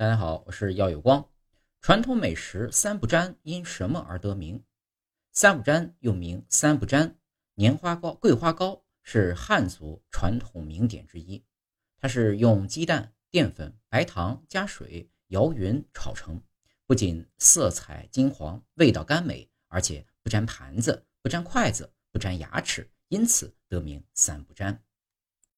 大家好，我是耀有光，传统美食三不沾因什么而得名？三不沾又名三不沾，年花糕、桂花糕是汉族传统名点之一。它是用鸡蛋、淀粉、白糖加水摇匀炒成，不仅色彩金黄，味道甘美，而且不粘盘子、不粘筷子、不粘牙齿，因此得名三不沾。